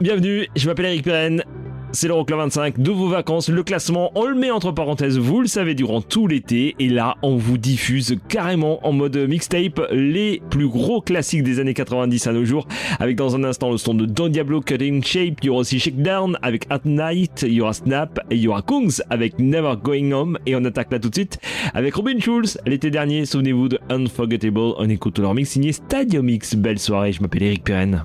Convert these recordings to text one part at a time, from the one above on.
Bienvenue, je m'appelle Eric Pirenne. C'est l'Euroclub 25 de vos vacances. Le classement, on le met entre parenthèses, vous le savez, durant tout l'été. Et là, on vous diffuse carrément en mode mixtape les plus gros classiques des années 90 à nos jours. Avec dans un instant le son de Don Diablo Cutting Shape. Il y aura aussi Shakedown avec At Night. Il y aura Snap. Et il y aura Kungs avec Never Going Home. Et on attaque là tout de suite avec Robin Schulz. L'été dernier, souvenez-vous de Unforgettable. On écoute leur mix signé Stadium Mix. Belle soirée, je m'appelle Eric Pirenne.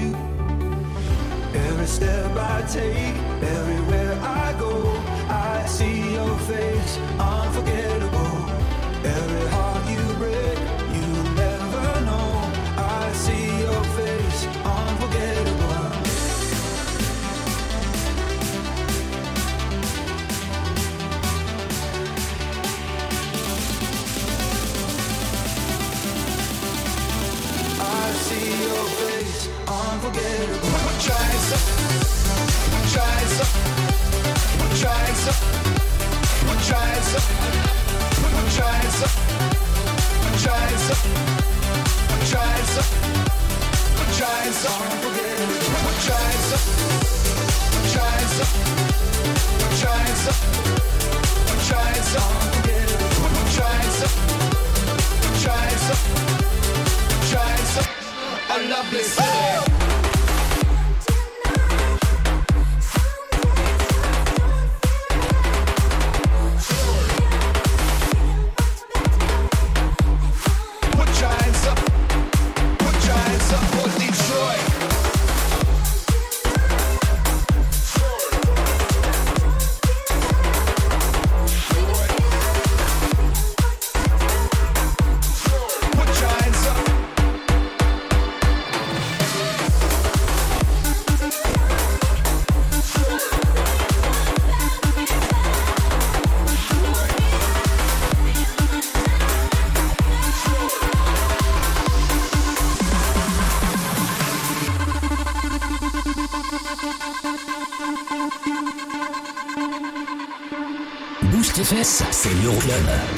Every step I take, everywhere I go, I see your face, unforgettable. Every heart you break, you never know. I see your face, unforgettable. I see your face, unforgettable. I love this. Notlömme.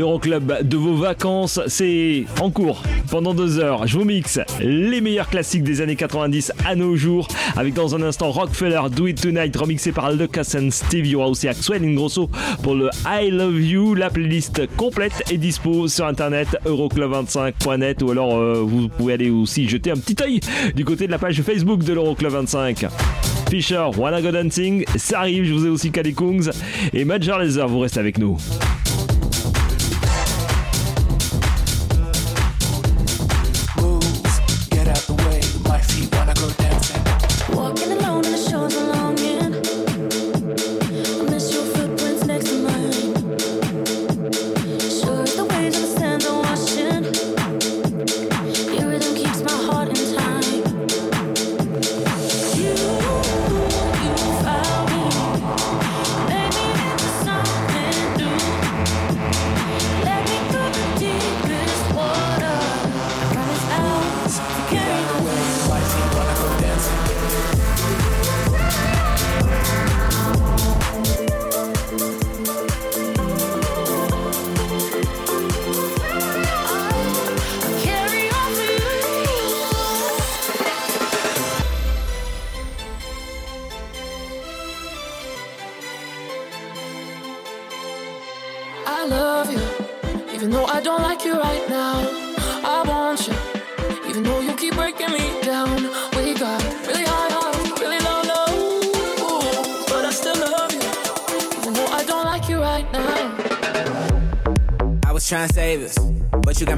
L'Euroclub de vos vacances, c'est en cours. Pendant deux heures, je vous mixe les meilleurs classiques des années 90 à nos jours, avec dans un instant Rockefeller Do It Tonight, remixé par Lucas and y aura aussi Axwell Ingrosso pour le I Love You. La playlist complète est dispo sur internet euroclub25.net ou alors euh, vous pouvez aller aussi jeter un petit œil du côté de la page Facebook de l'Euroclub 25. Fisher, Wanna Go Dancing, ça arrive, je vous ai aussi Kungs et Major Laser, vous restez avec nous.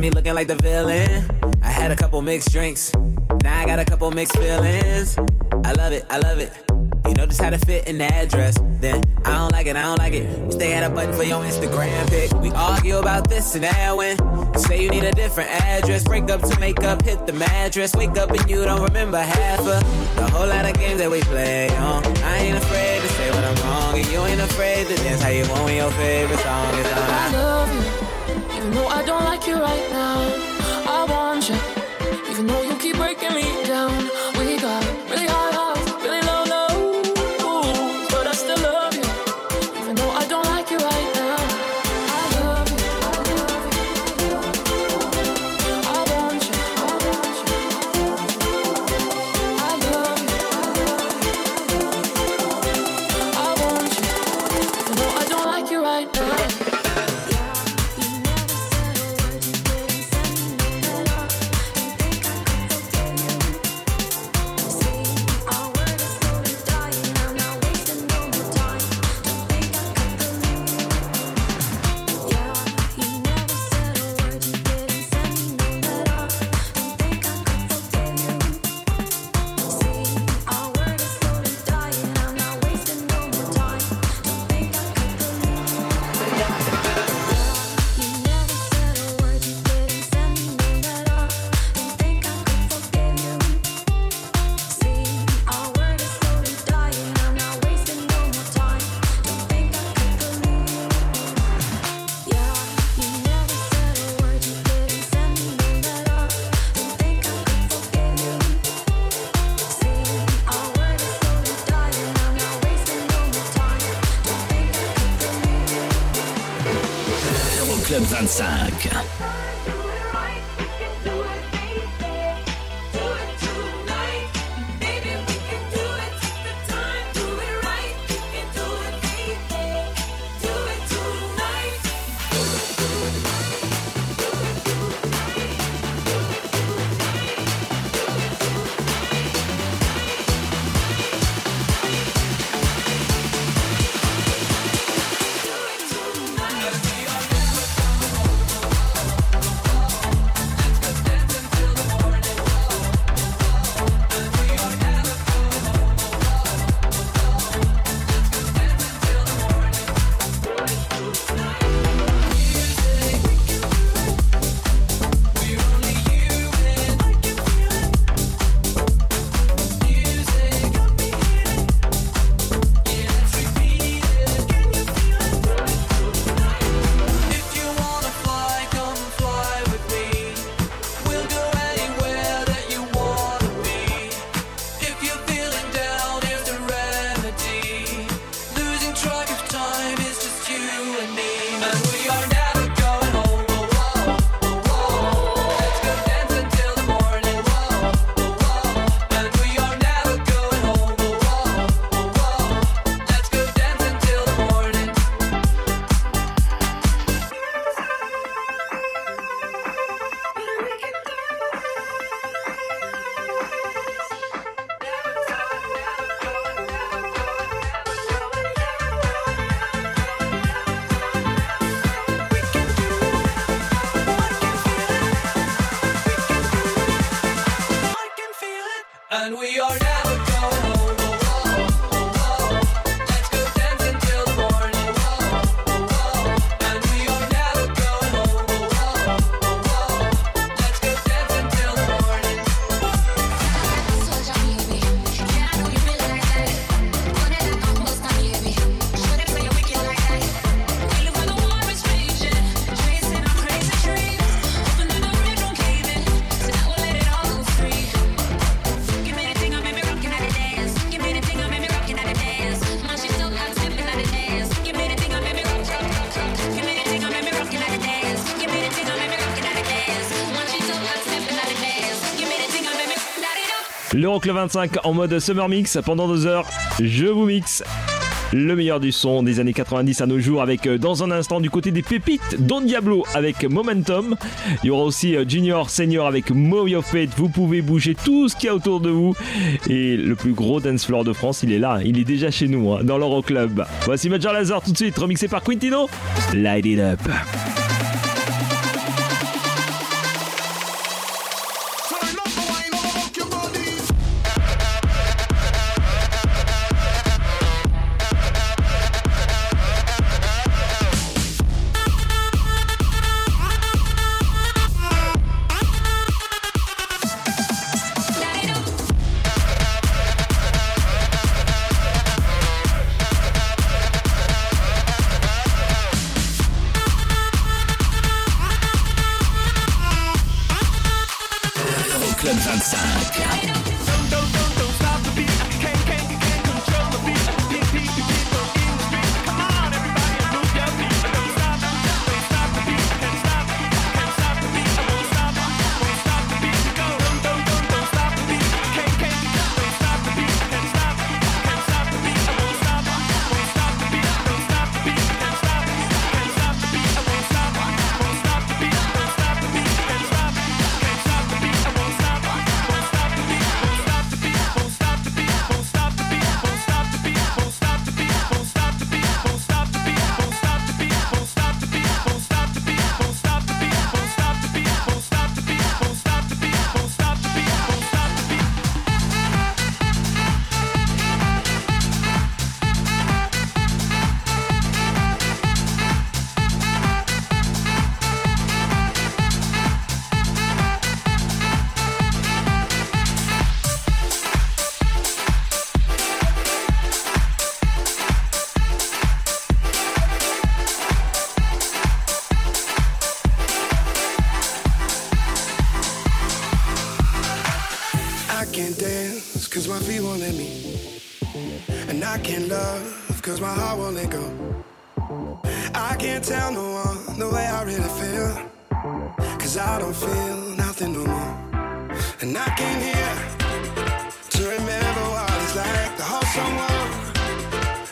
Me looking like the villain. I had a couple mixed drinks, now I got a couple mixed feelings. I love it, I love it. You know just how to fit in the address. Then I don't like it, I don't like it. Stay at a button for your Instagram pic. We argue about this and that when say you need a different address. Break up to make up, hit the mattress. Wake up and you don't remember half of the whole lot of games that we play on. I ain't afraid to say what I'm wrong, and you ain't afraid to dance how you want when your favorite song is on. I love you, though I don't like you right now. L'Euroclub 25 en mode Summer Mix pendant deux heures. Je vous mixe le meilleur du son des années 90 à nos jours avec euh, dans un instant du côté des pépites Don Diablo avec Momentum. Il y aura aussi euh, Junior Senior avec Move Your Fate. Vous pouvez bouger tout ce qu'il y a autour de vous. Et le plus gros dance floor de France, il est là. Il est déjà chez nous hein, dans l'Euroclub. Voici Major Lazar tout de suite remixé par Quintino. Light it up. Cause my feet won't let me. And I can't love cause my heart won't let go. I can't tell no one the way I really feel. Cause I don't feel nothing no more. And I came here to remember what it's like to hold someone.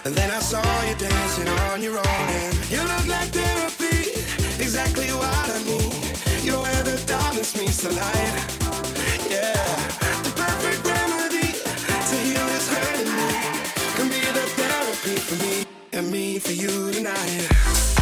And then I saw you dancing on your own. And you look like therapy, exactly what I need. You're where the darkness meets the light. Me for you tonight.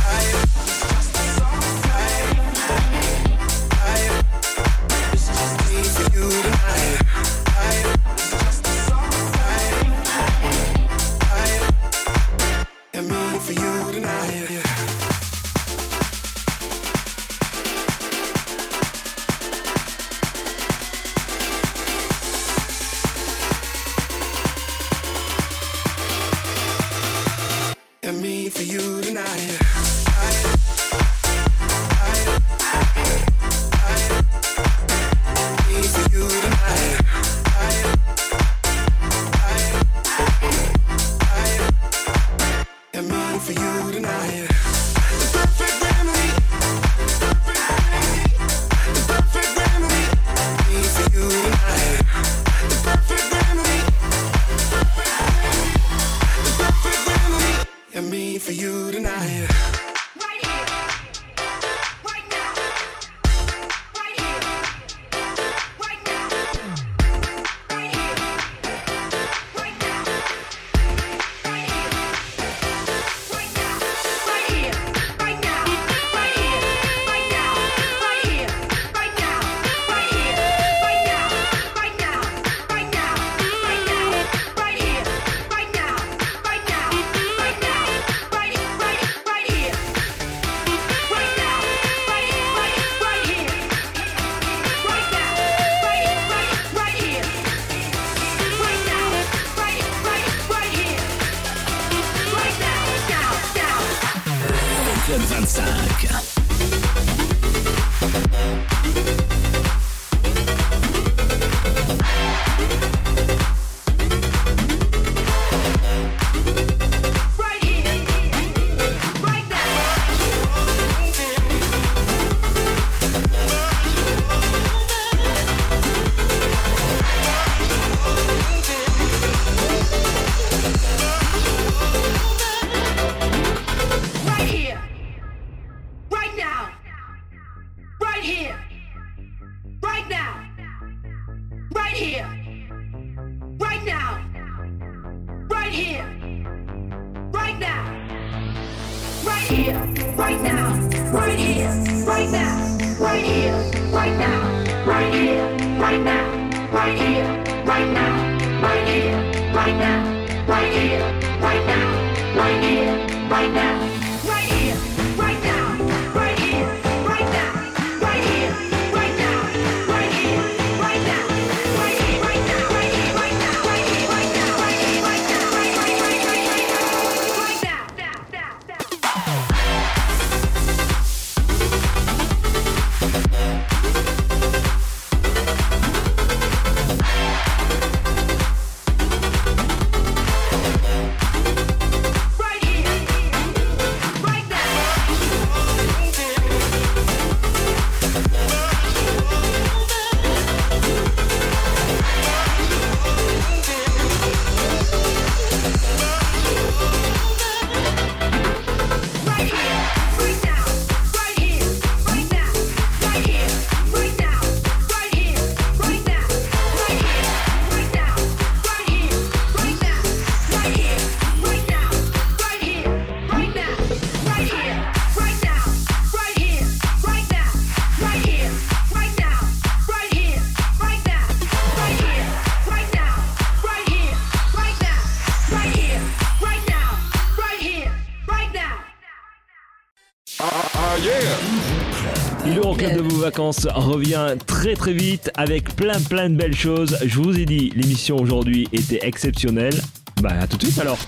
Vacances revient très très vite avec plein plein de belles choses. Je vous ai dit, l'émission aujourd'hui était exceptionnelle. Bah à tout de suite alors.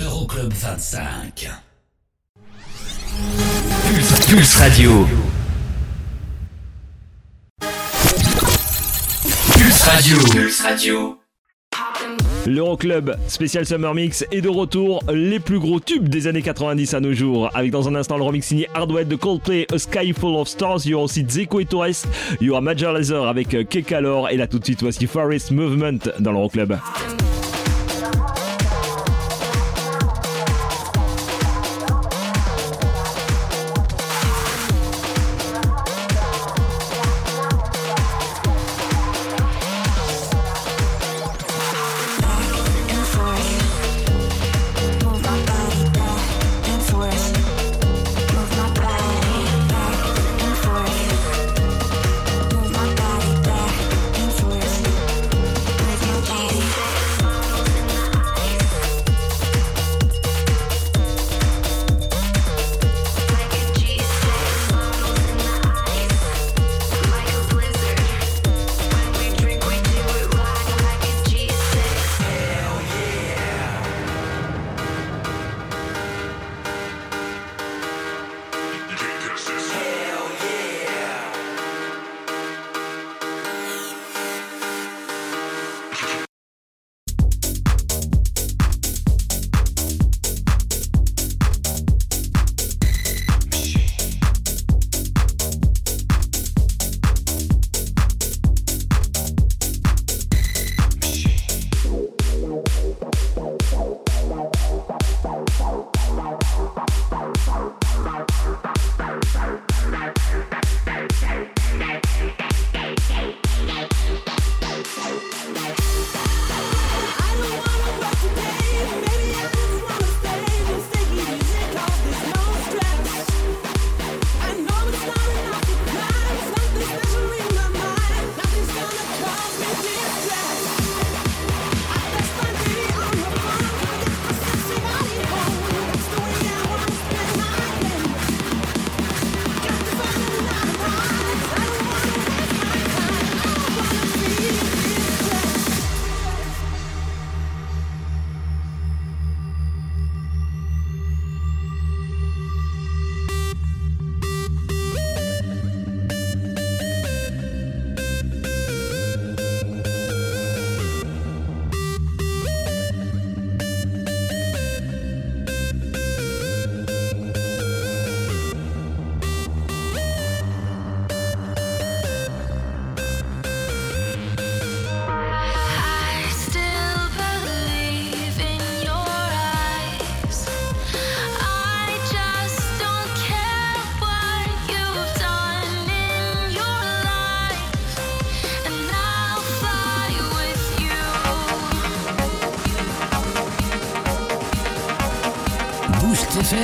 Euroclub 25. Pulse, Pulse Radio. Pulse Radio. Pulse Radio. L'Euroclub spécial Summer Mix est de retour. Les plus gros tubes des années 90 à nos jours. Avec dans un instant le remix signé Hardwell de Coldplay, A Sky Full of Stars. Il y aura aussi Zeko et Torres. Il y Major Laser avec Kekalor. Et là tout de suite, voici Forest Movement dans l'Euroclub. Move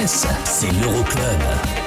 c'est l'Euroclub.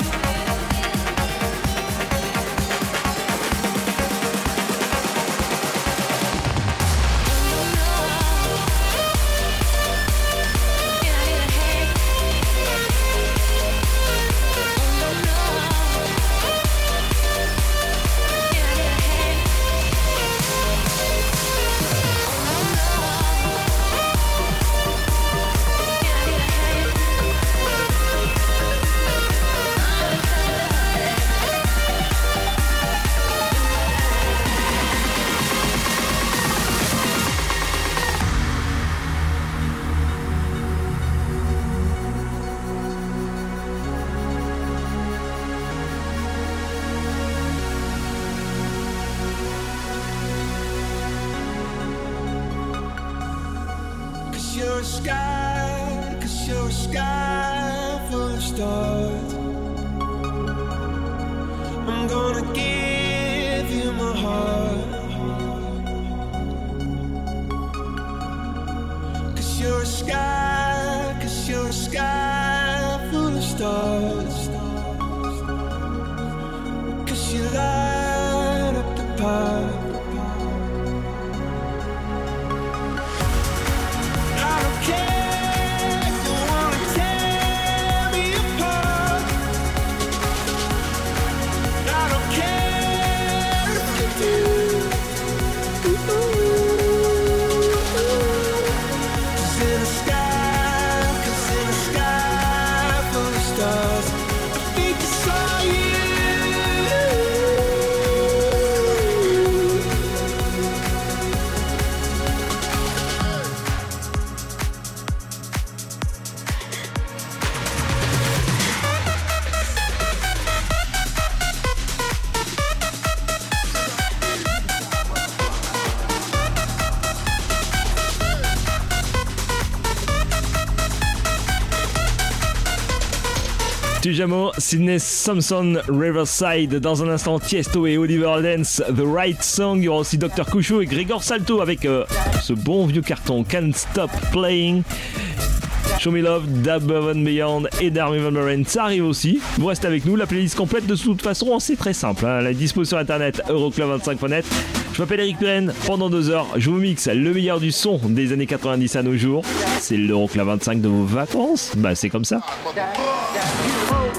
Tujamo, Sydney Thompson, Riverside. Dans un instant, Tiesto et Oliver Dance, The Right Song. Il y aura aussi Dr. Couchot et Grégor Salto avec euh, ce bon vieux carton Can't Stop Playing. Show Me Love, Dab and Beyond et Darmy Van Buren, ça arrive aussi. Vous restez avec nous, la playlist complète de toute façon, c'est très simple. hein. La dispo sur internet, euroclub25.net. Je m'appelle Eric Pirenne, pendant deux heures, je vous mixe le meilleur du son des années 90 à nos jours. C'est l'Euroclub 25 de vos vacances, bah c'est comme ça.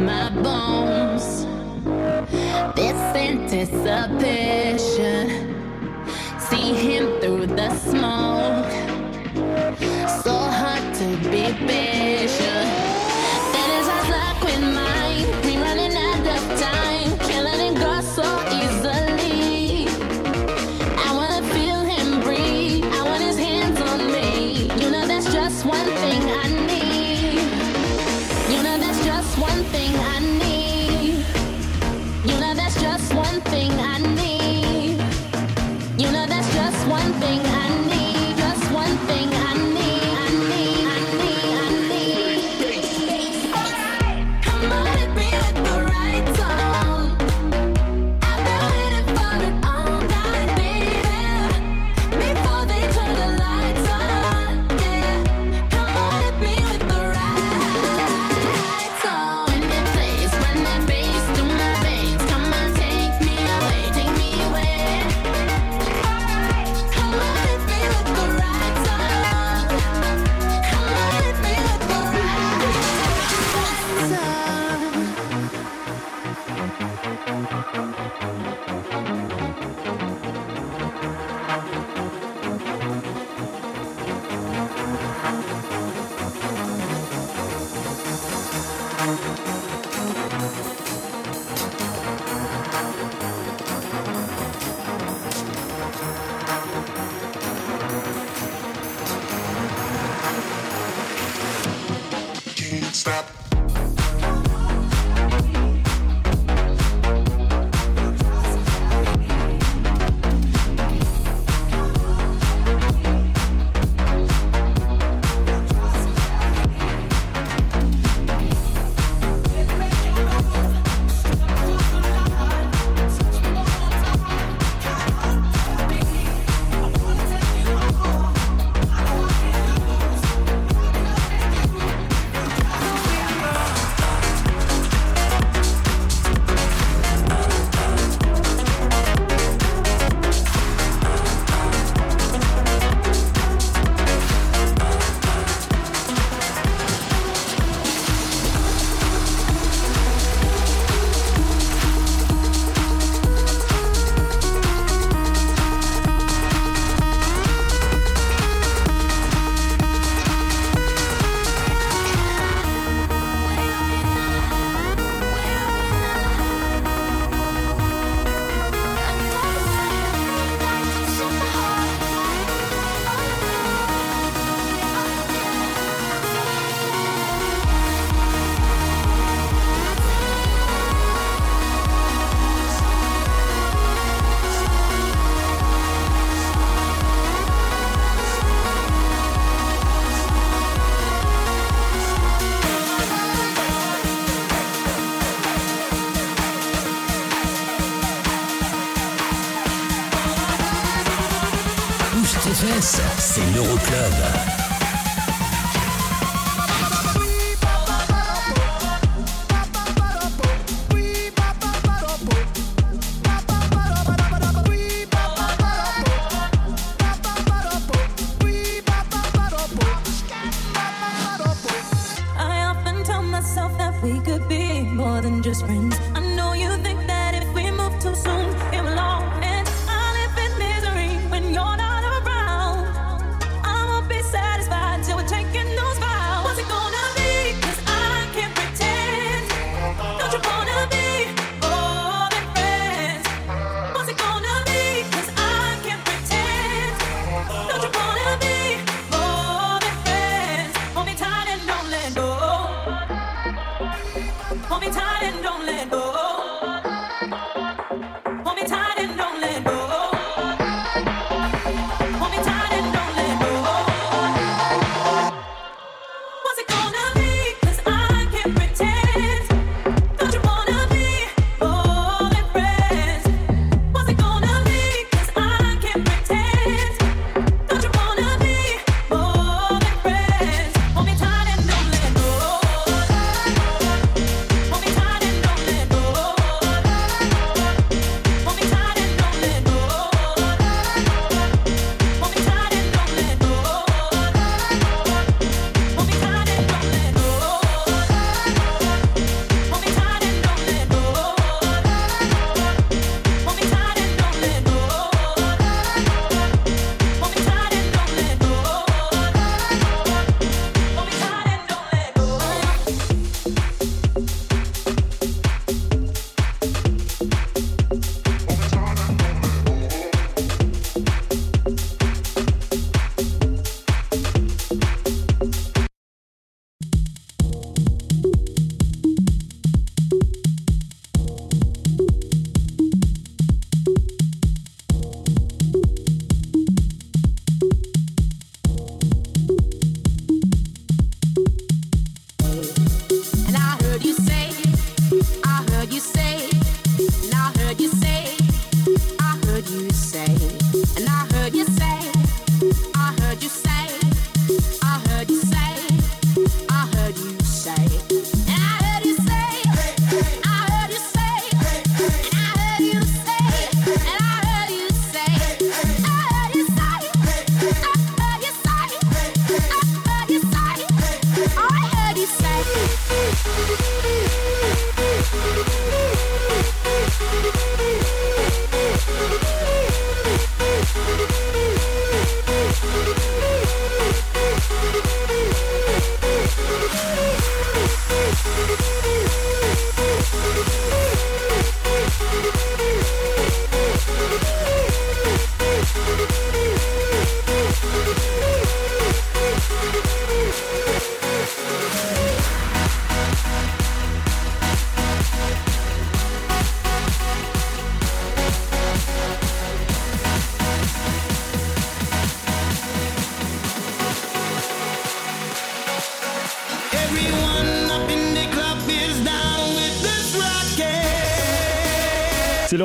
my bones. This anticipation. See him through the smoke. So hard to be patient.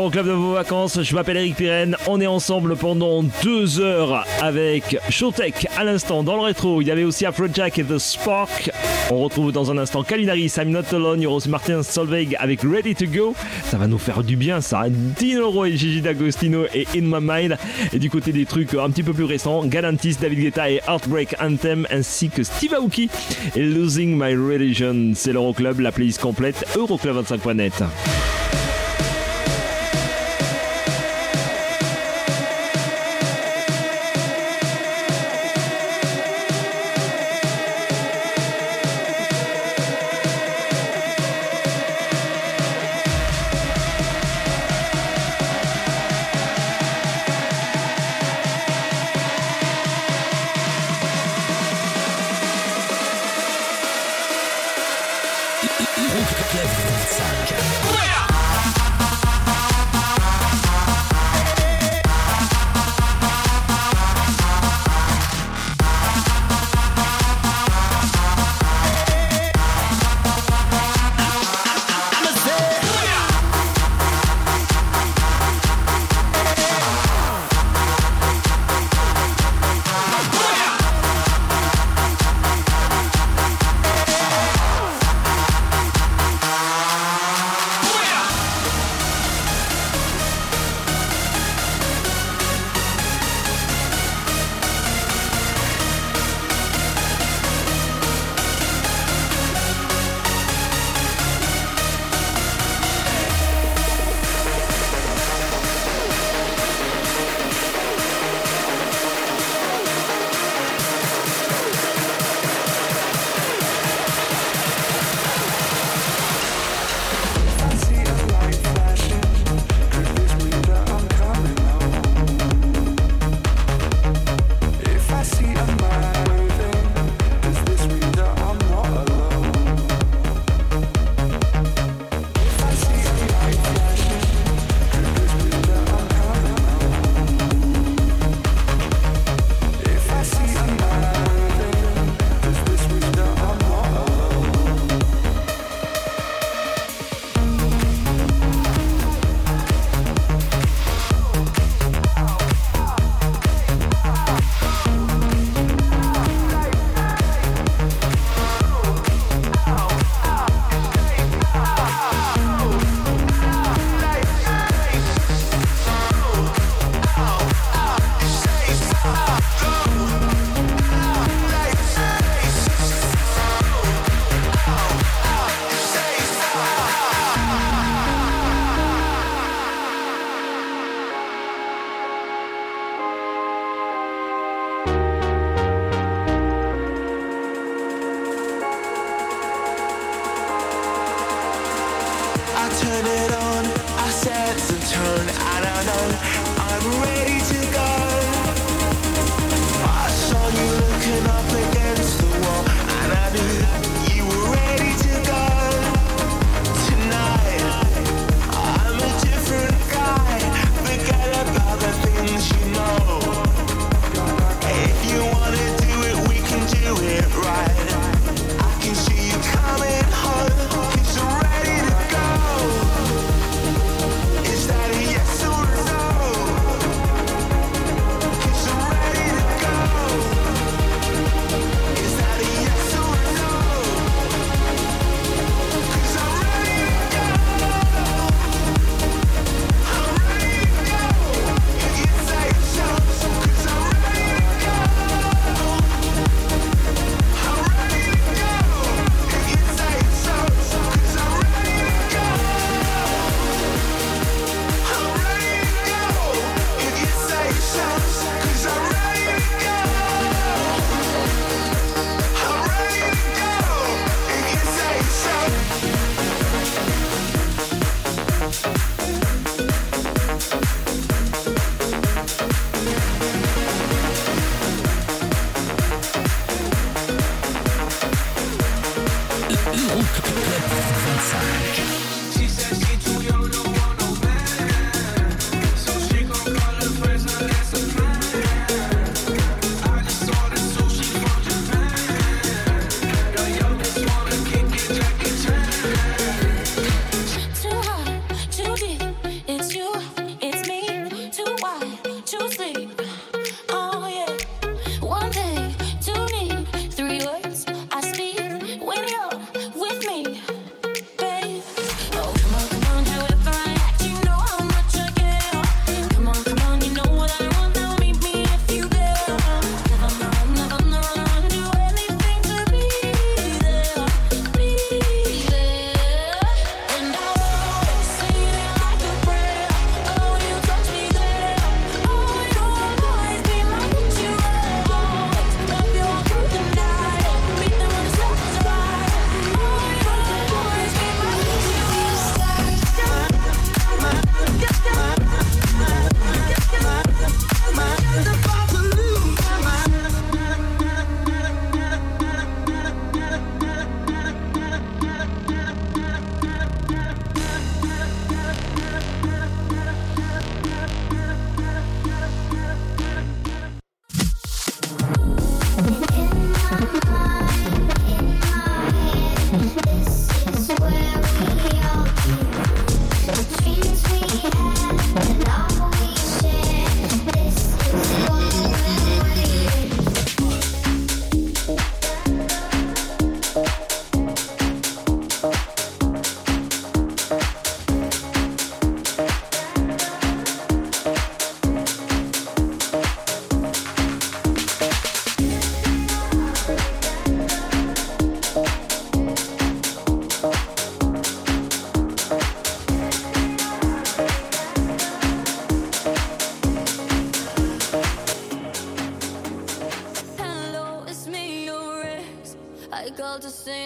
club de vos vacances. Je m'appelle Eric Pirenne. On est ensemble pendant deux heures avec Showtech à l'instant dans le rétro. Il y avait aussi Afrojack et The Spark. On retrouve dans un instant Kalinari, I'm Not Alone. Martin Solveig avec Ready to Go. Ça va nous faire du bien, ça. Dinoro et Gigi D'Agostino et In My Mind. Et du côté des trucs un petit peu plus récents, Galantis, David Guetta et Heartbreak Anthem ainsi que Steve Aoki et Losing My Religion. C'est l'Euroclub, la playlist complète, euroclub25.net.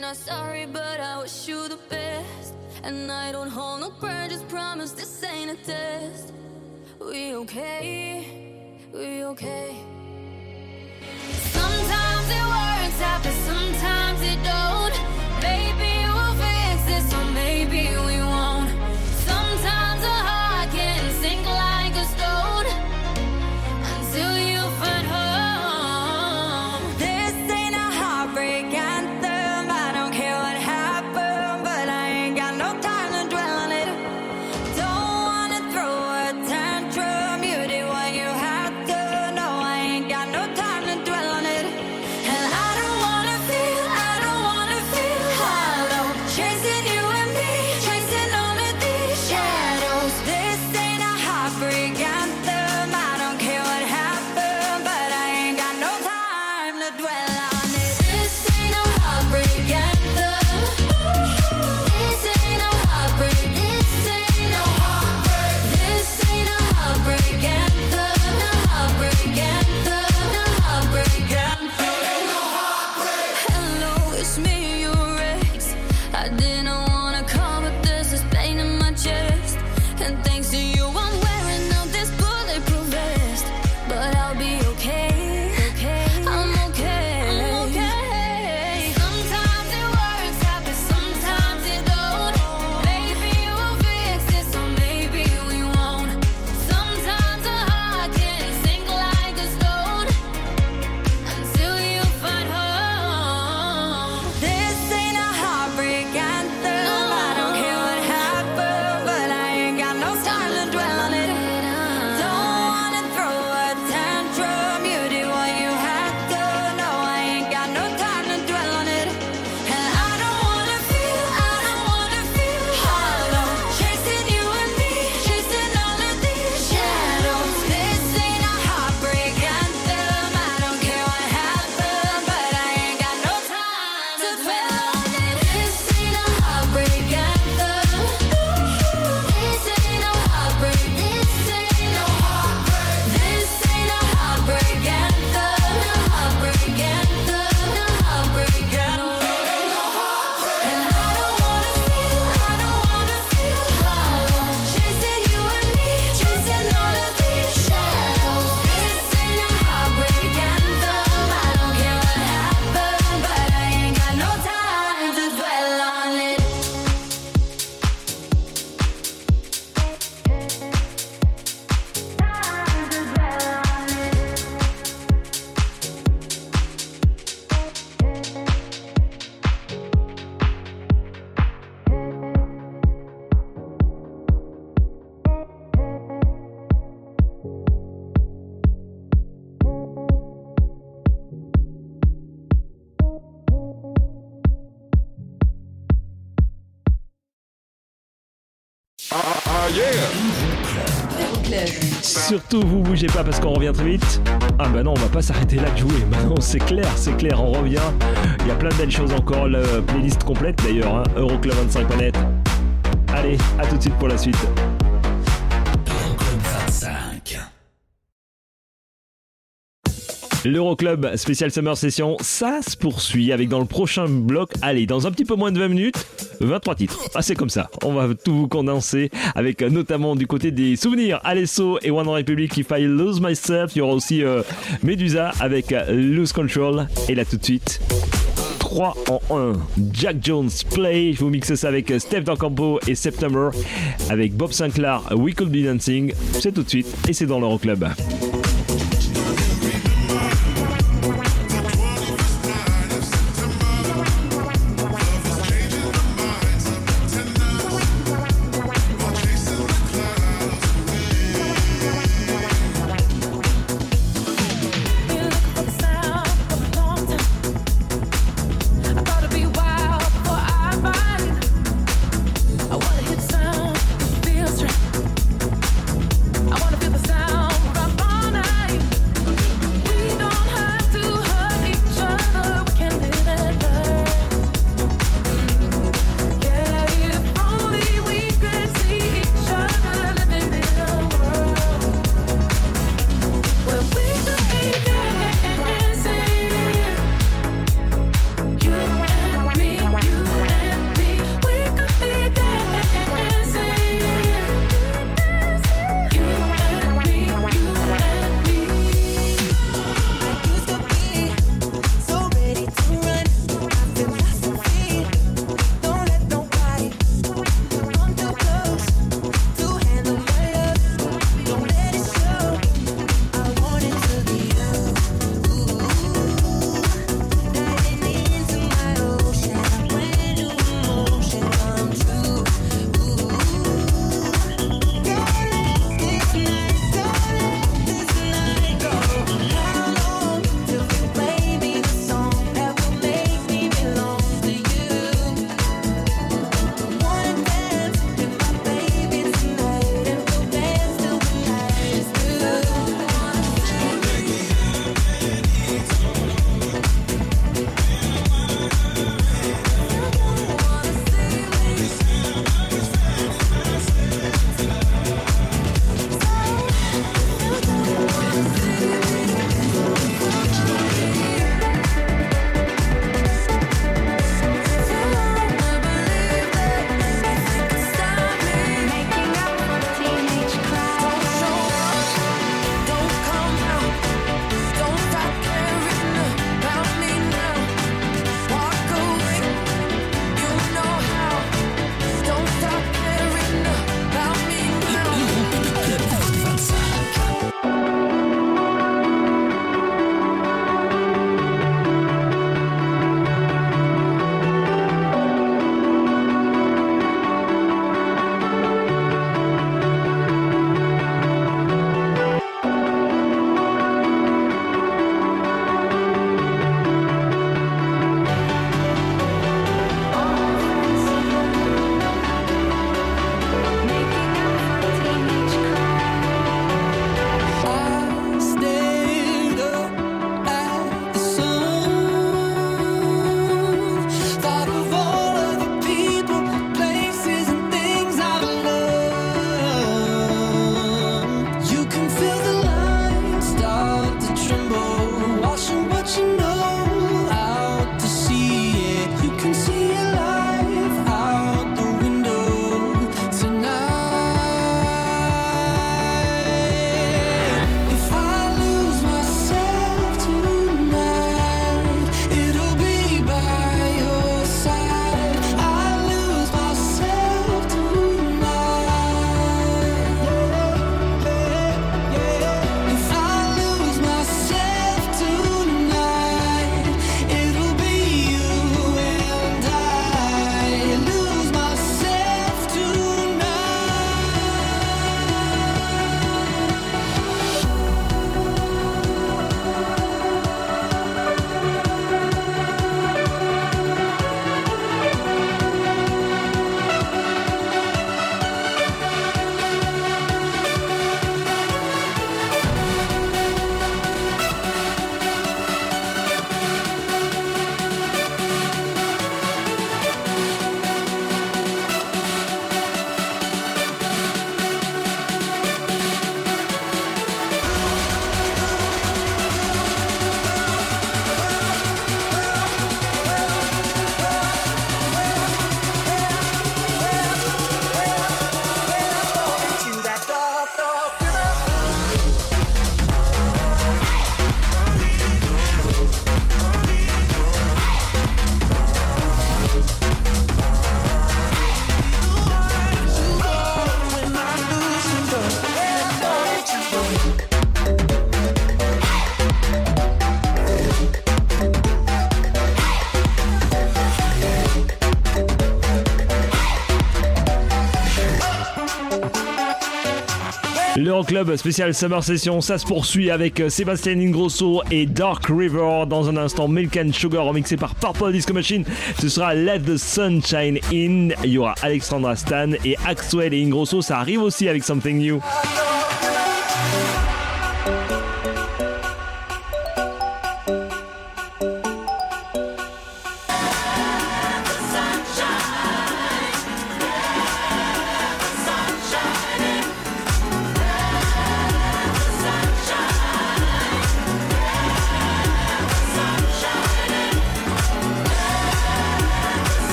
between Surtout, vous bougez pas parce qu'on revient très vite. Ah bah non, on va pas s'arrêter là de jouer. Bah non, c'est clair, c'est clair, on revient. Il y a plein de belles choses encore. La playlist complète d'ailleurs, hein. Euroclub 25 Planète. Allez, à tout de suite pour la suite. L'Euroclub spécial Summer Session, ça se poursuit avec dans le prochain bloc, allez, dans un petit peu moins de 20 minutes, 23 titres. Ah, c'est comme ça. On va tout vous condenser avec euh, notamment du côté des souvenirs, Alesso et One Republic, If I Lose Myself. Il y aura aussi euh, Medusa avec euh, Lose Control. Et là, tout de suite, 3 en 1. Jack Jones Play, je vous mixe ça avec Steph Campo et September, avec Bob Sinclair, We Could Be Dancing. C'est tout de suite et c'est dans l'Euroclub. Spécial Summer Session, ça se poursuit avec euh, Sébastien Ingrosso et Dark River. Dans un instant, Milk and Sugar remixé par Purple Disco Machine. Ce sera Let the Sunshine In. Il y aura Alexandra Stan et Axwell et Ingrosso. Ça arrive aussi avec Something New.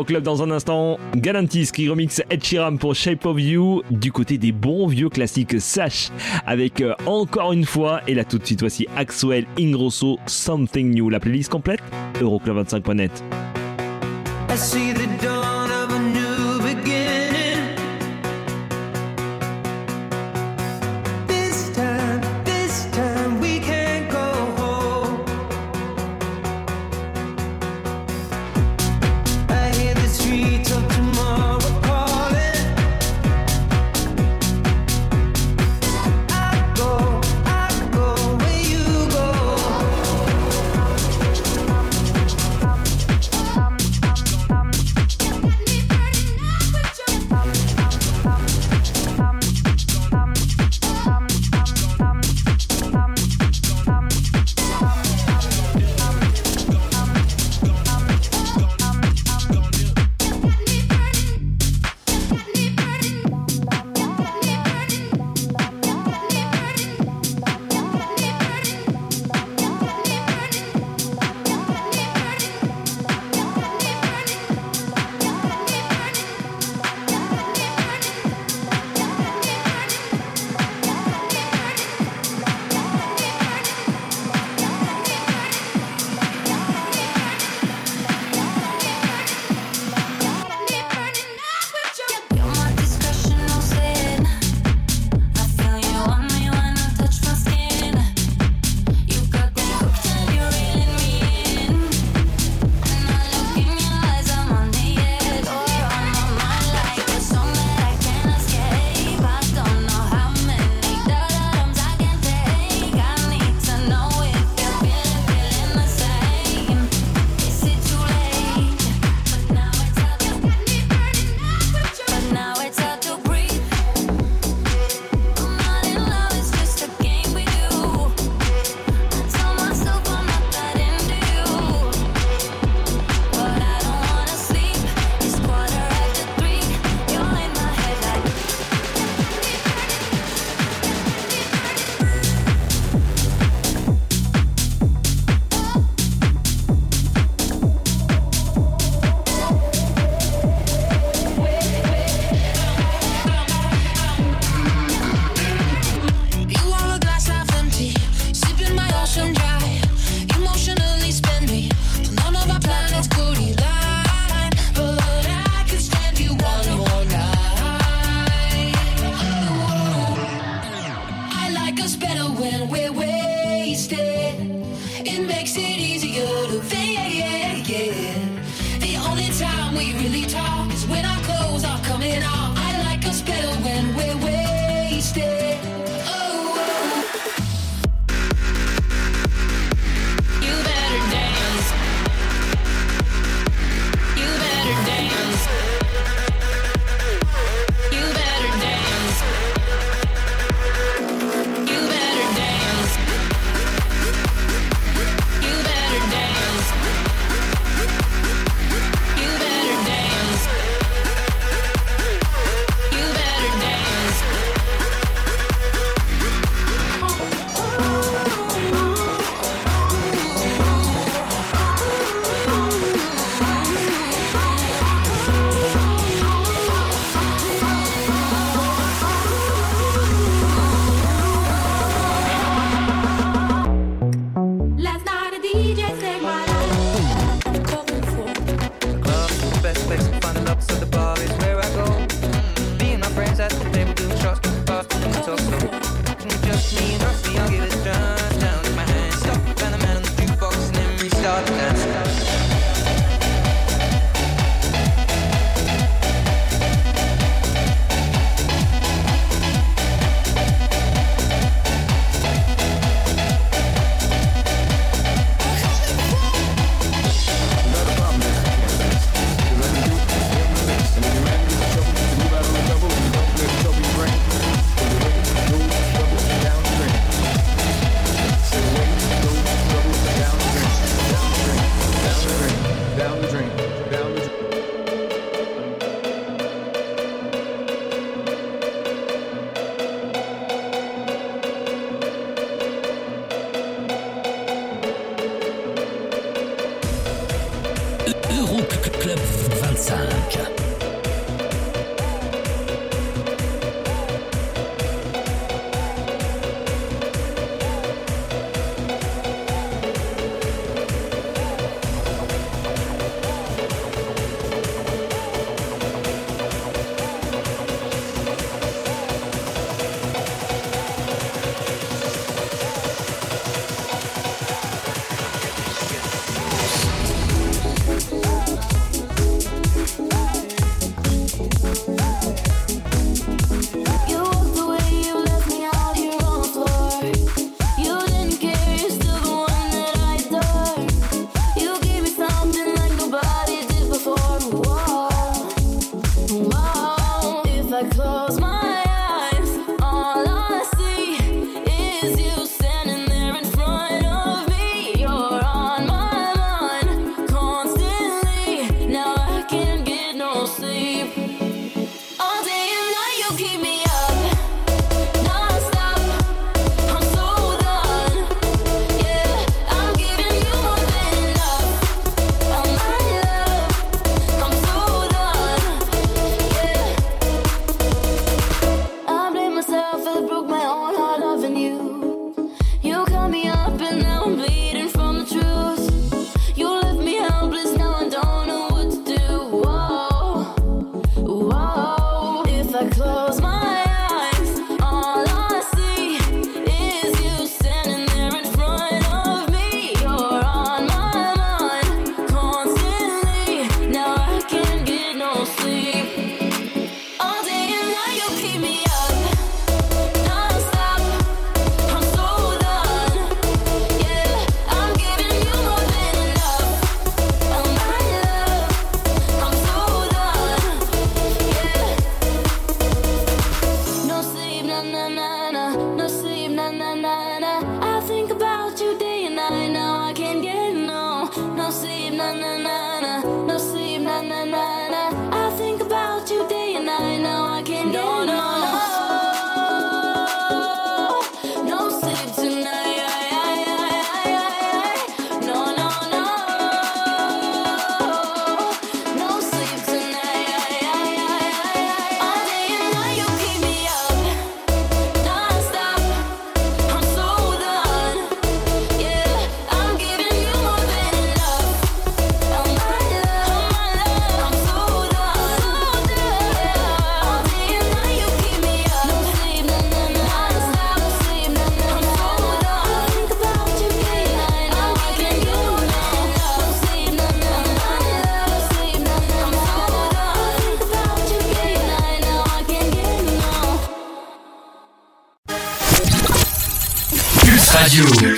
L'Euroclub dans un instant. Galantis qui remixe Ed Sheeran pour Shape of You du côté des bons vieux classiques Sash avec euh, encore une fois et là tout de suite voici Axwell Ingrosso Something New. La playlist complète Euroclub25.net.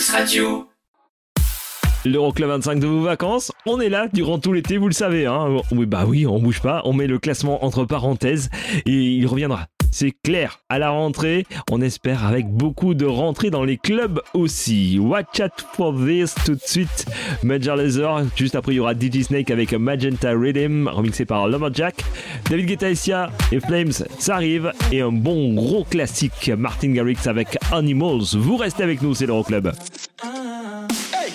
Pulse Radio. L'Euroclub 25 de vos vacances, on est là durant tout l'été, vous le savez. Hein oui, bah oui, on bouge pas, on met le classement entre parenthèses et il reviendra c'est clair. À la rentrée, on espère avec beaucoup de rentrées dans les clubs aussi. Watch out for this tout de suite. Major Laser, juste après il y aura DJ Snake avec Magenta Rhythm, remixé par Lumberjack. David Guetta et Flames, ça arrive. Et un bon gros classique, Martin Garrix avec Animals. Vous restez avec nous, c'est l'Euroclub. Ah. Hey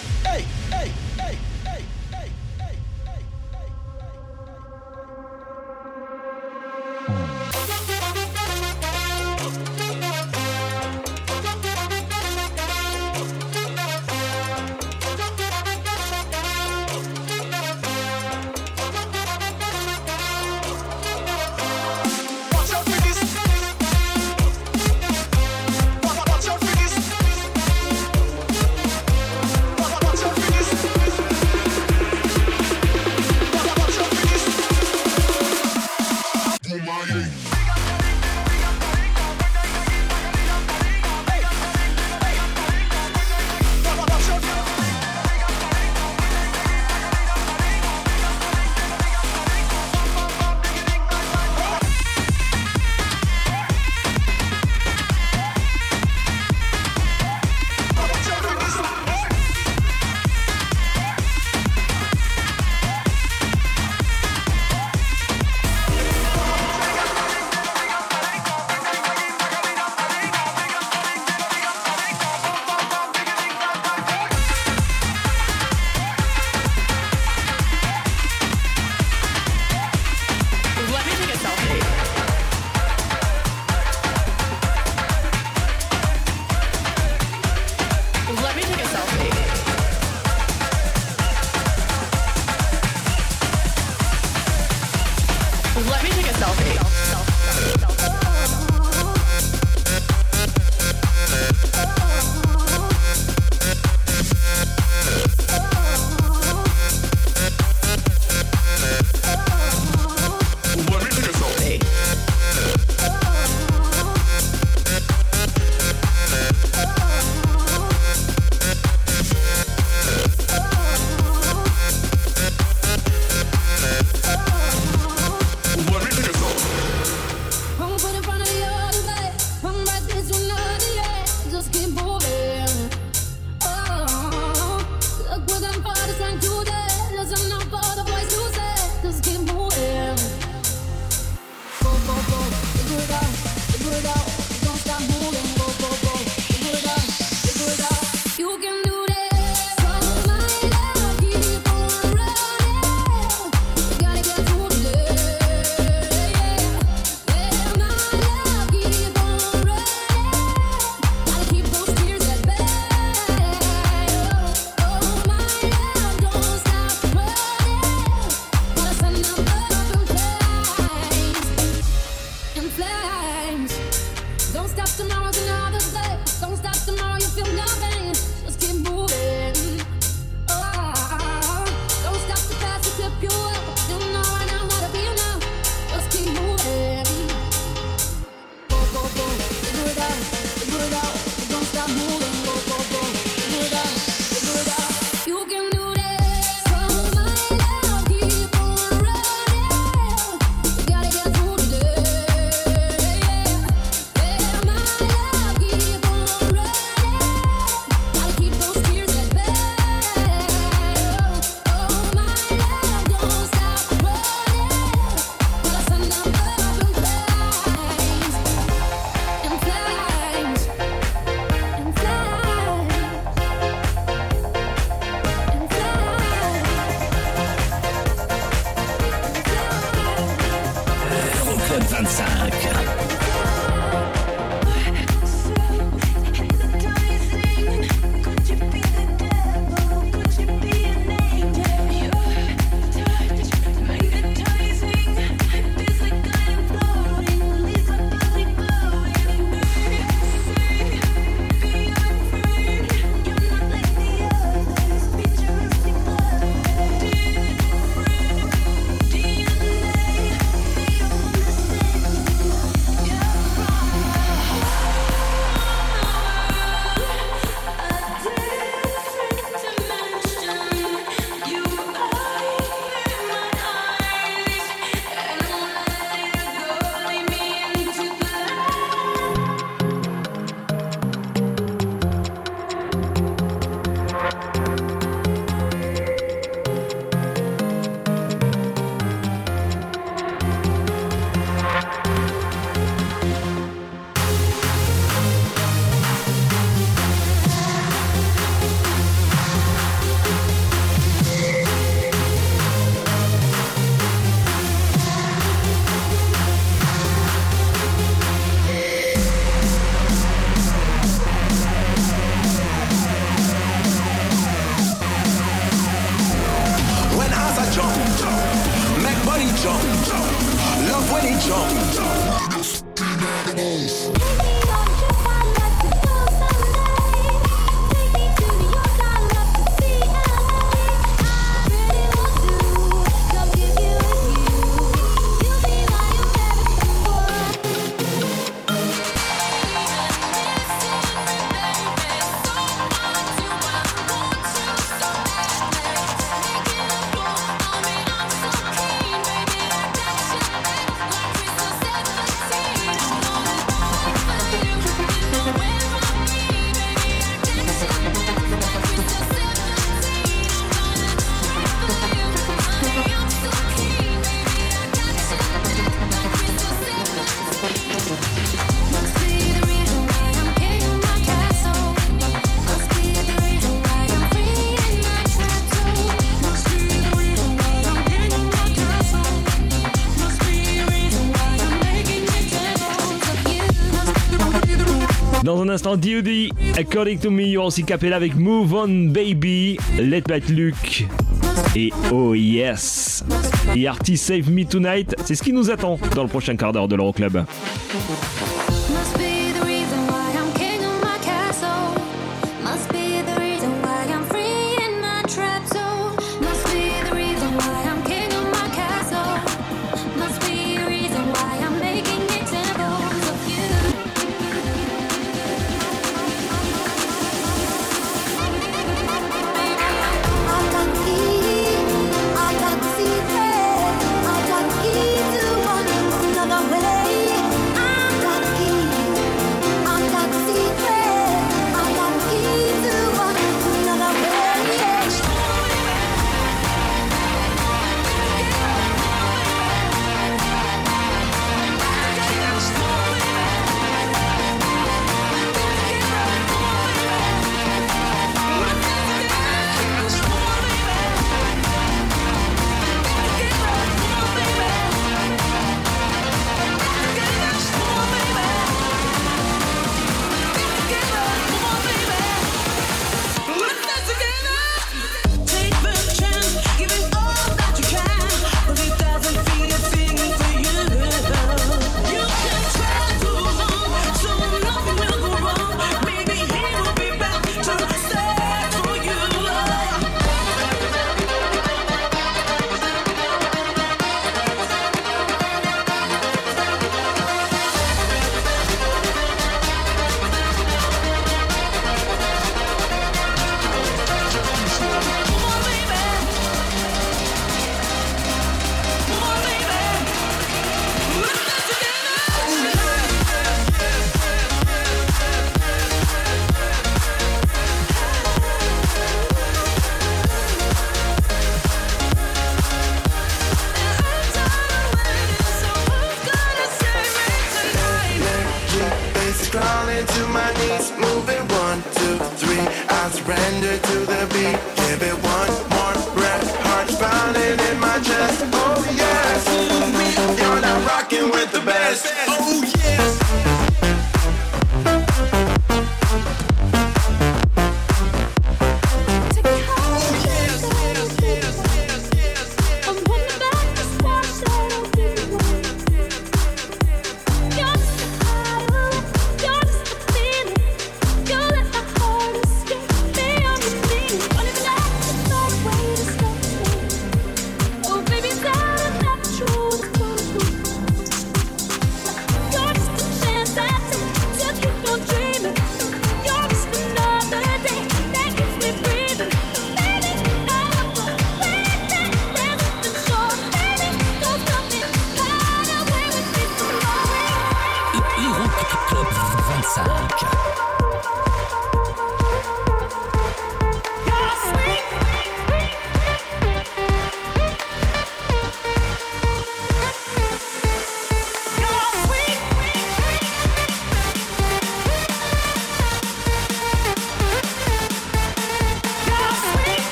instant D.O.D. According to me, il y aussi Capella avec Move On Baby, Let Bat Luke et Oh Yes. Et Artie Save Me Tonight, c'est ce qui nous attend dans le prochain quart d'heure de l'Euroclub. Club.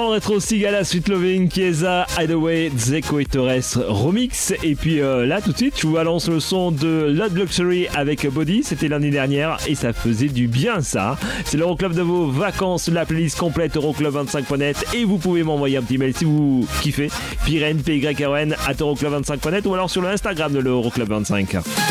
Le rétro Sigala, Sweet Loving, Chiesa, Hideaway, Zeko et Torres remix. Et puis euh, là, tout de suite, je vous balance le son de Love Luxury avec Body. C'était l'année dernière et ça faisait du bien, ça. C'est l'Euroclub de vos vacances, la playlist complète Euroclub25.net. Et vous pouvez m'envoyer un petit mail si vous kiffez. Pyren, p y r n at Euroclub25.net ou alors sur le Instagram de l'Euroclub25.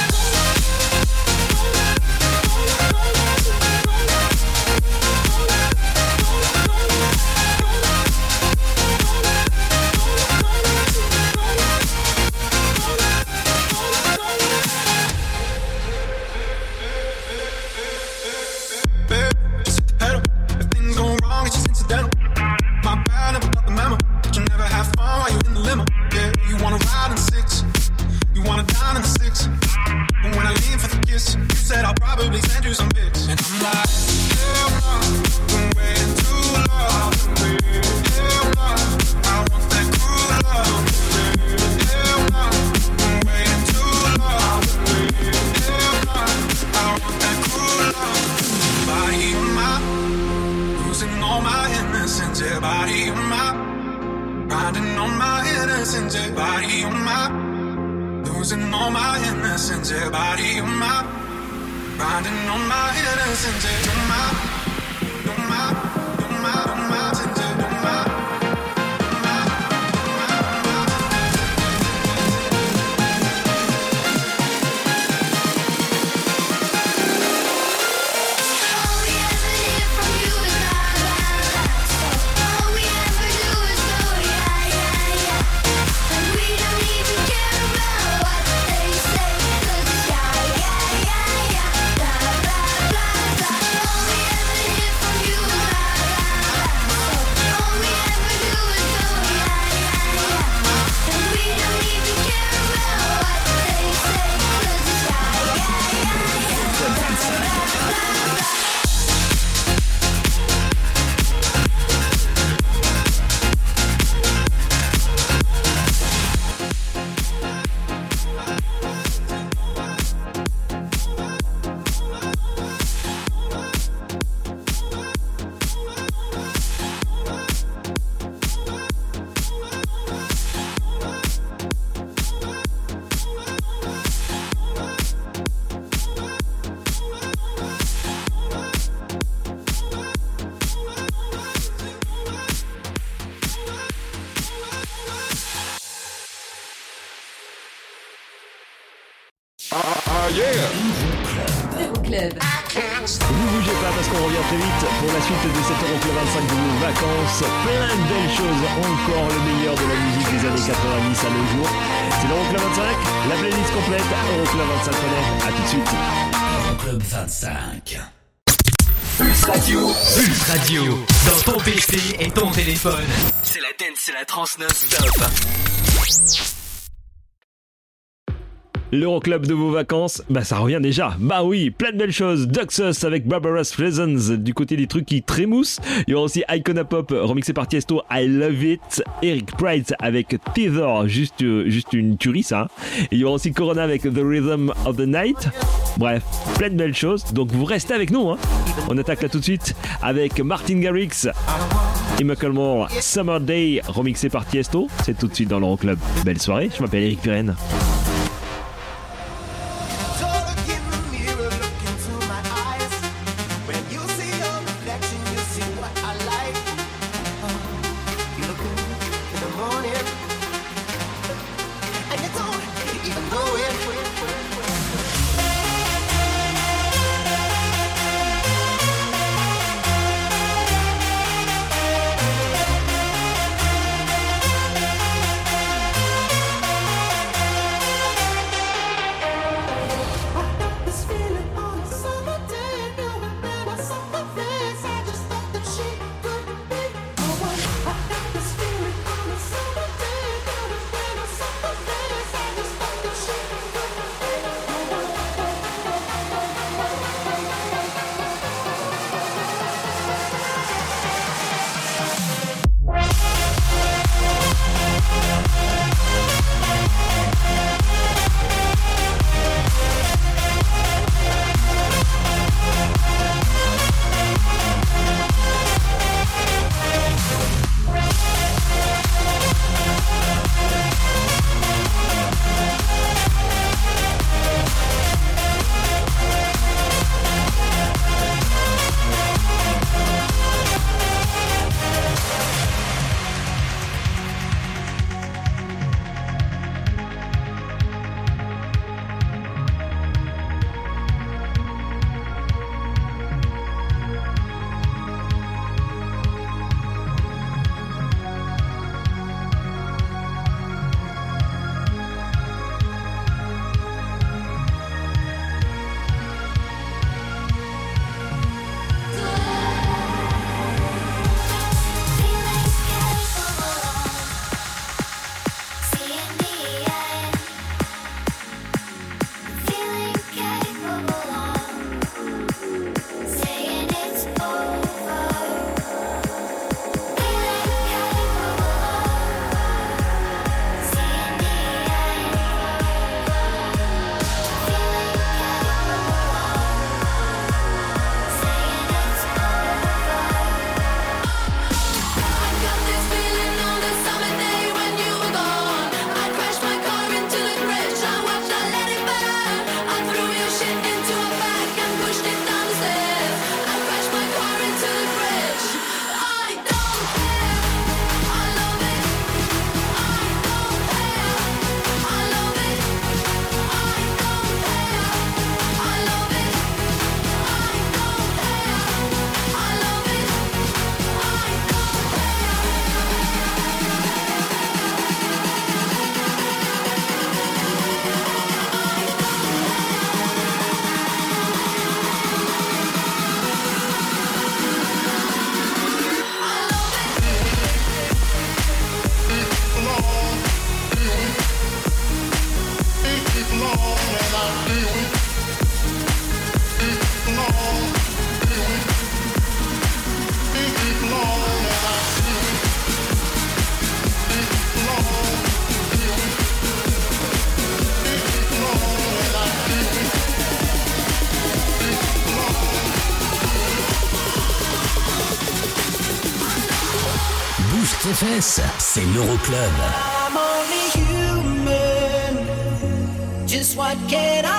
25. Pulse Radio. Pulse Radio. Dans ton PC et ton téléphone. C'est la dance, c'est la trans non-stop. L'Euroclub de vos vacances, bah ça revient déjà. Bah oui, plein de belles choses. Duxus avec Barbarous Reasons du côté des trucs qui trémoussent. Il y aura aussi Icona Pop remixé par Tiesto, I Love It. Eric Pride avec Tether, juste, juste une tuerie ça. Il y aura aussi Corona avec The Rhythm of the Night. Bref, plein de belles choses. Donc vous restez avec nous. Hein. On attaque là tout de suite avec Martin Garrix et Summer Day remixé par Tiesto. C'est tout de suite dans l'Euroclub. Belle soirée, je m'appelle Eric Pirenne. C'est l'Euroclub. I'm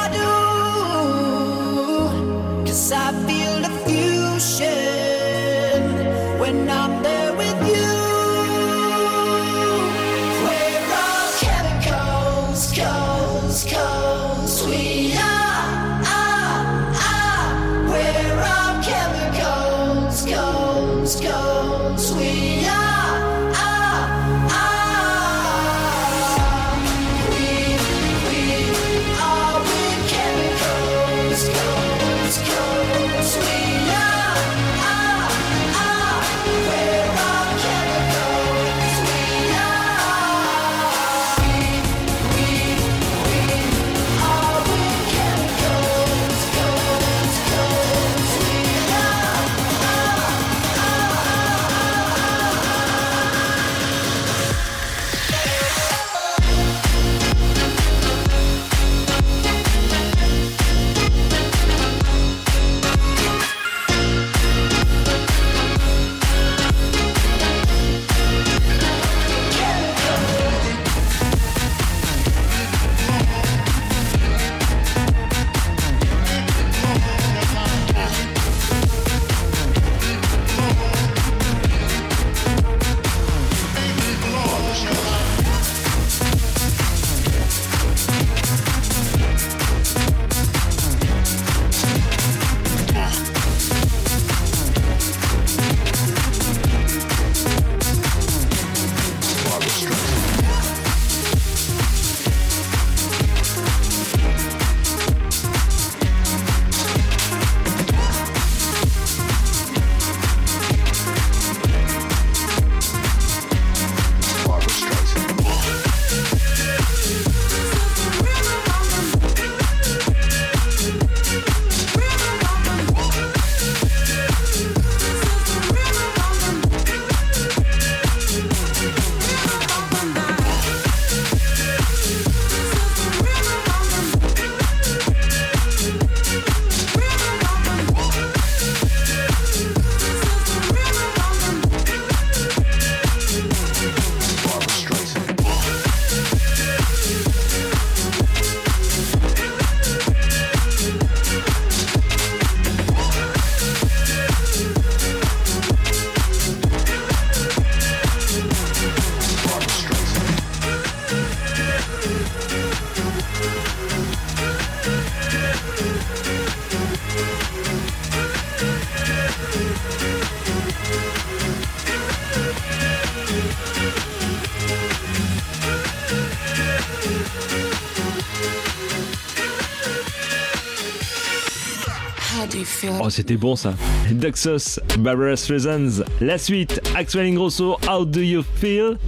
Oh, c'était bon ça. Daxos, Barbarous Reasons. La suite, Axel Ingrosso, How Do You Feel?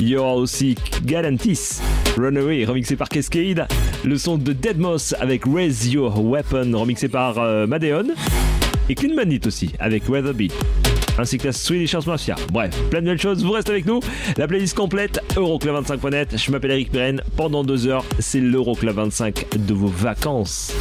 Il y aussi Galantis, Runaway, remixé par Cascade. Le son de Deadmos avec Raise Your Weapon, remixé par euh, Madeon. Et Clean Bandit aussi, avec Weatherby ainsi que la Swedish House Mafia. Bref, plein de belles choses, vous restez avec nous. La playlist complète, Euroclub25.net. Je m'appelle Eric Pirenne. Pendant deux heures, c'est l'Euroclub25 de vos vacances.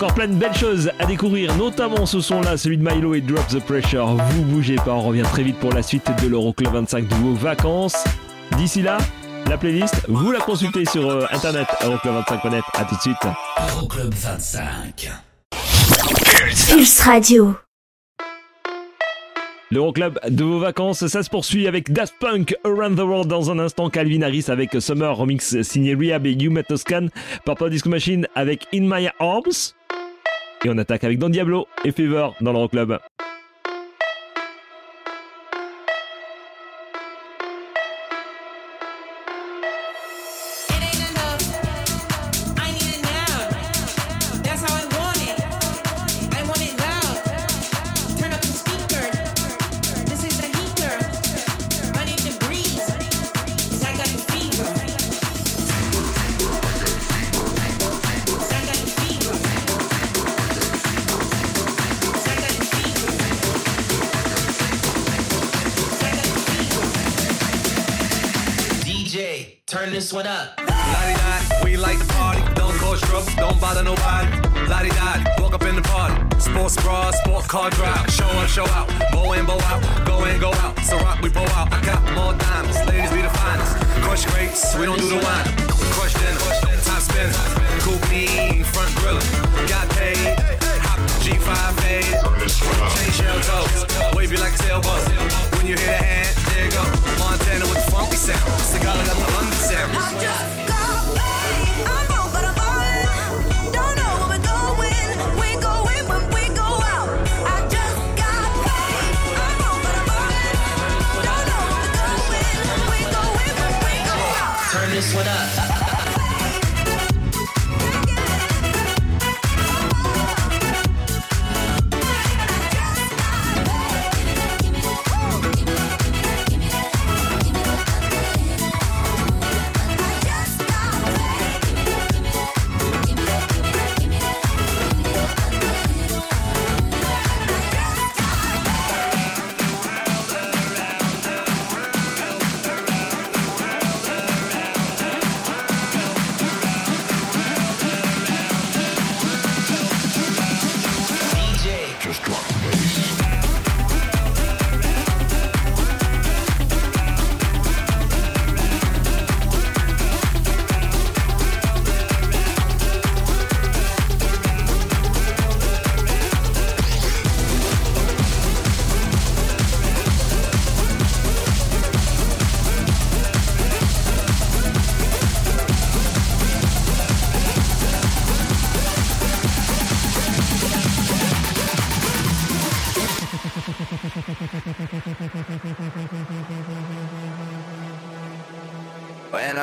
Encore plein de belles choses à découvrir, notamment ce son-là, celui de Milo et Drop the Pressure. Vous bougez pas, on revient très vite pour la suite de l'Euroclub 25 de vos vacances. D'ici là, la playlist, vous la consultez sur euh, internet euroclub25.net. À tout de suite. Euroclub 25. Pulse Radio. L'Euroclub de vos vacances, ça se poursuit avec Daft Punk Around the World dans un instant. Calvin Harris avec Summer Remix signé Rehab et You Toscan. Purple Disco Machine avec In My Arms. Et on attaque avec Don Diablo et Fever dans l'Euroclub. That's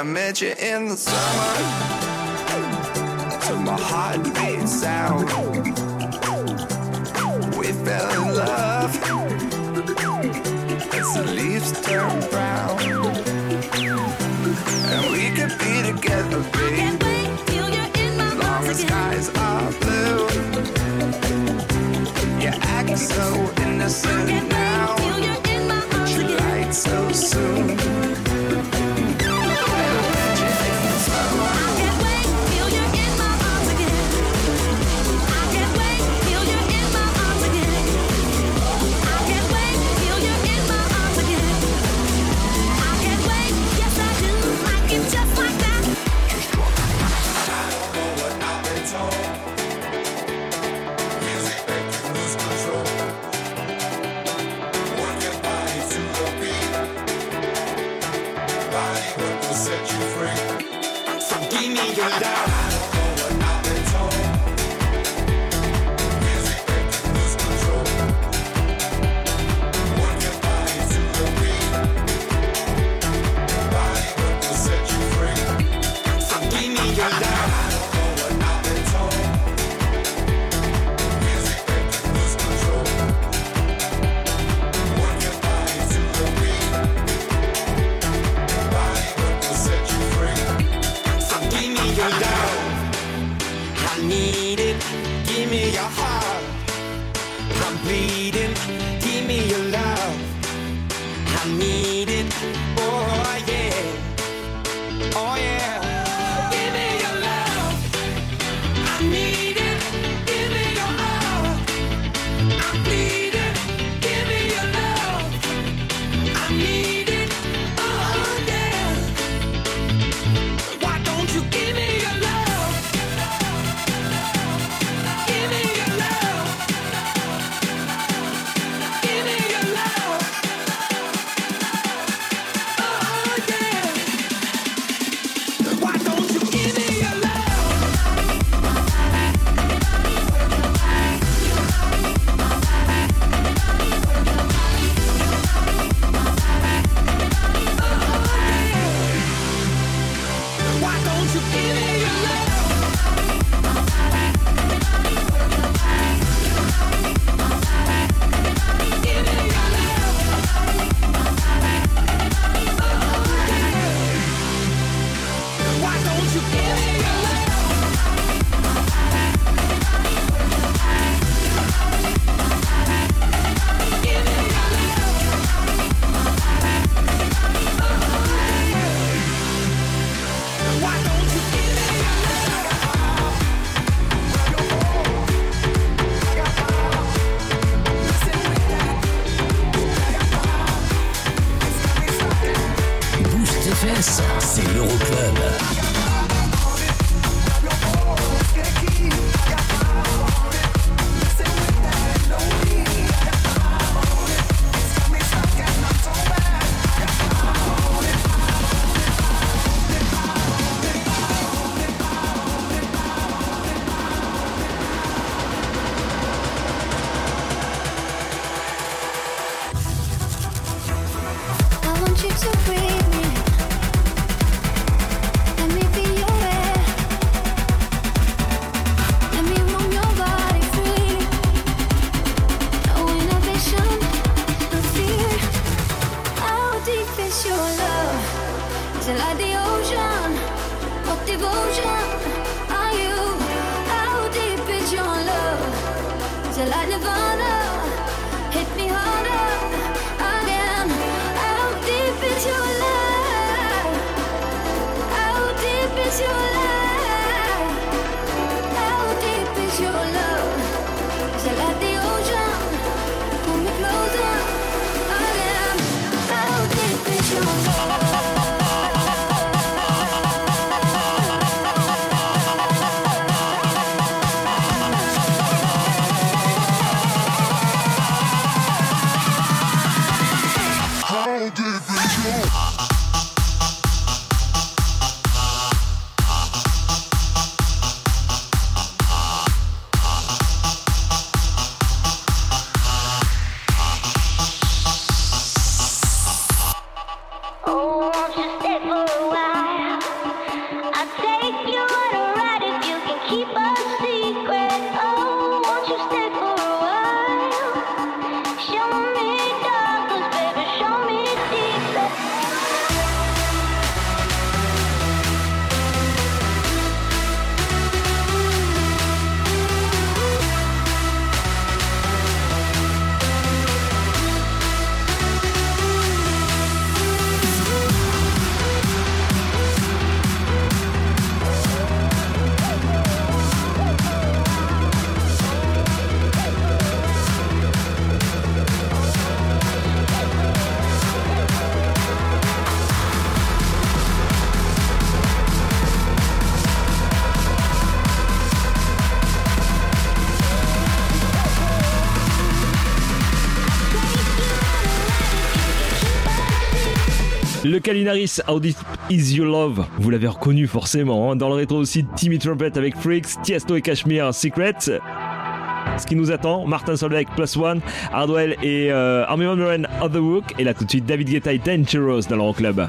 met you in the summer. to my heart beat sound. Le Calinaris, How Deep Is Your Love, vous l'avez reconnu forcément. Hein, dans le rétro aussi, Timmy Trumpet avec Freaks, Tiesto et Cashmere Secret. Ce qui nous attend, Martin Solveig Plus One, Hardwell et euh, Armin Van Buren, Otherwork. Et là tout de suite, David Guetta et Dangerous dans le Club.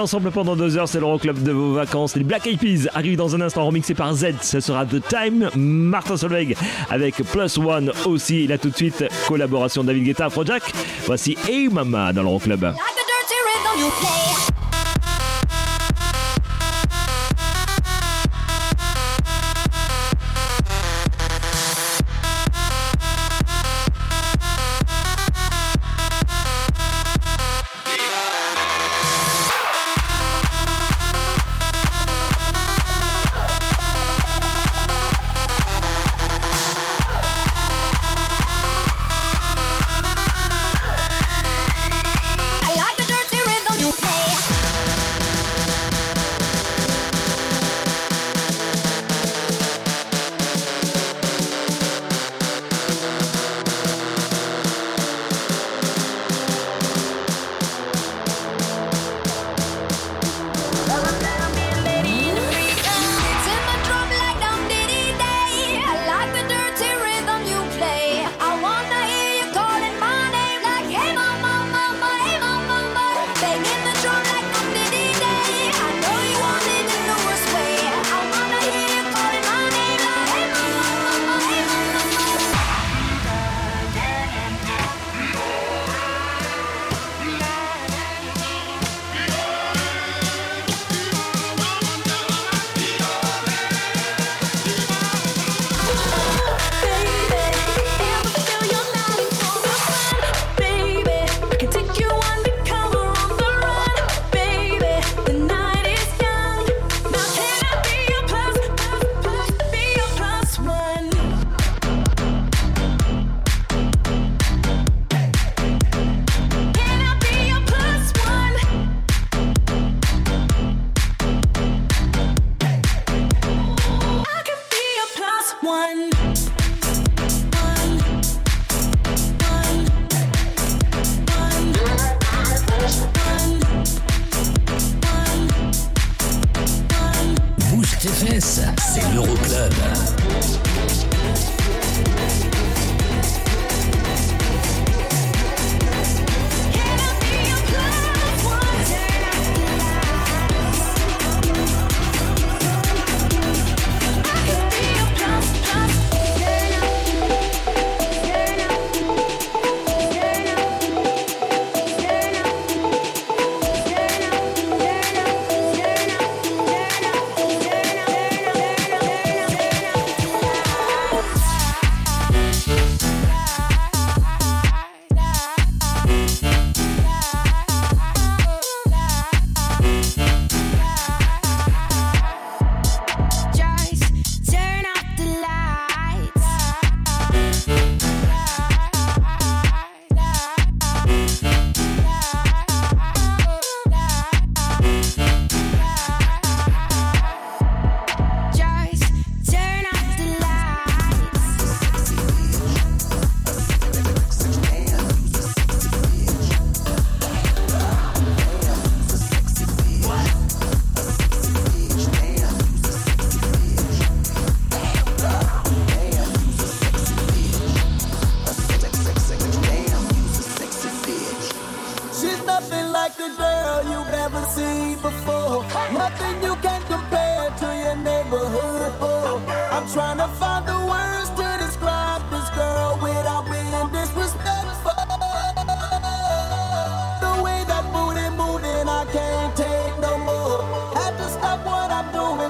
ensemble pendant deux heures, c'est l'Euroclub de vos vacances. Les Black Eyed Peas arrivent dans un instant remixé par Z, ce sera The Time, Martin Solveig avec Plus One aussi. Là tout de suite, collaboration David Guetta, Projac. Voici Hey Mama dans l'Euroclub. Like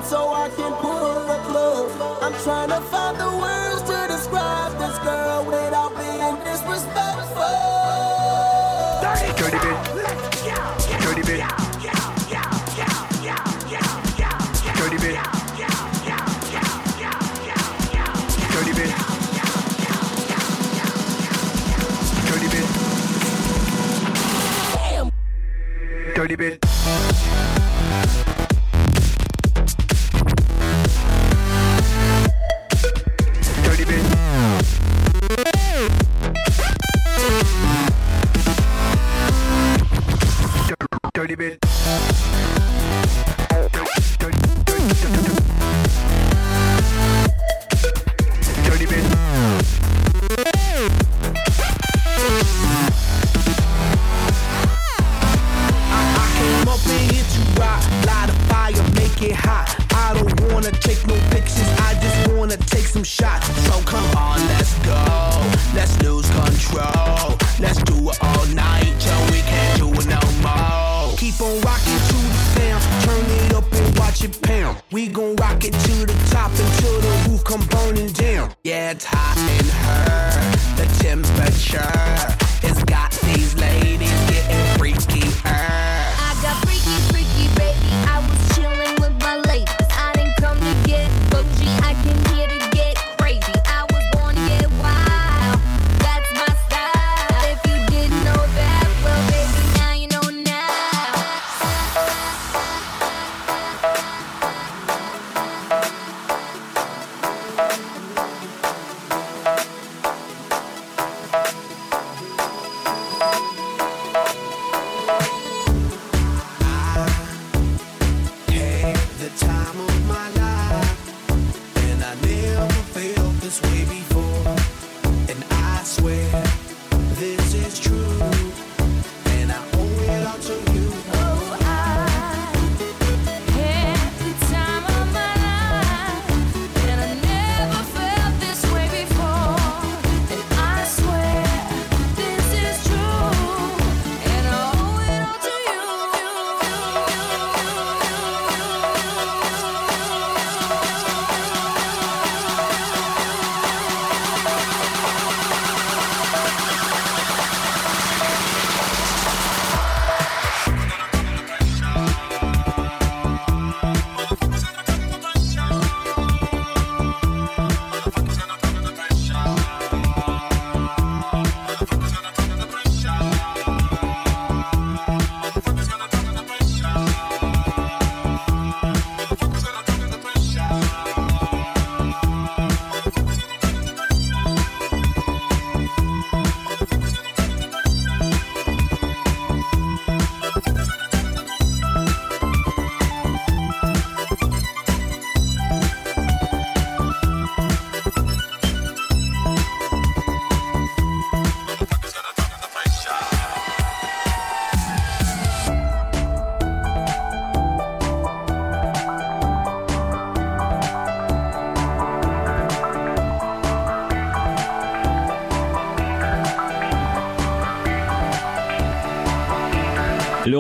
so I can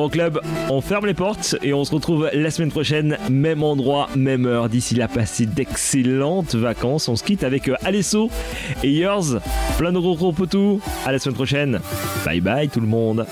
L'Euroclub, on ferme les portes et on se retrouve la semaine prochaine, même endroit, même heure. D'ici là, passez d'excellentes vacances. On se quitte avec euh, Alesso et Yours. Plein de gros gros potous. À la semaine prochaine. Bye bye tout le monde.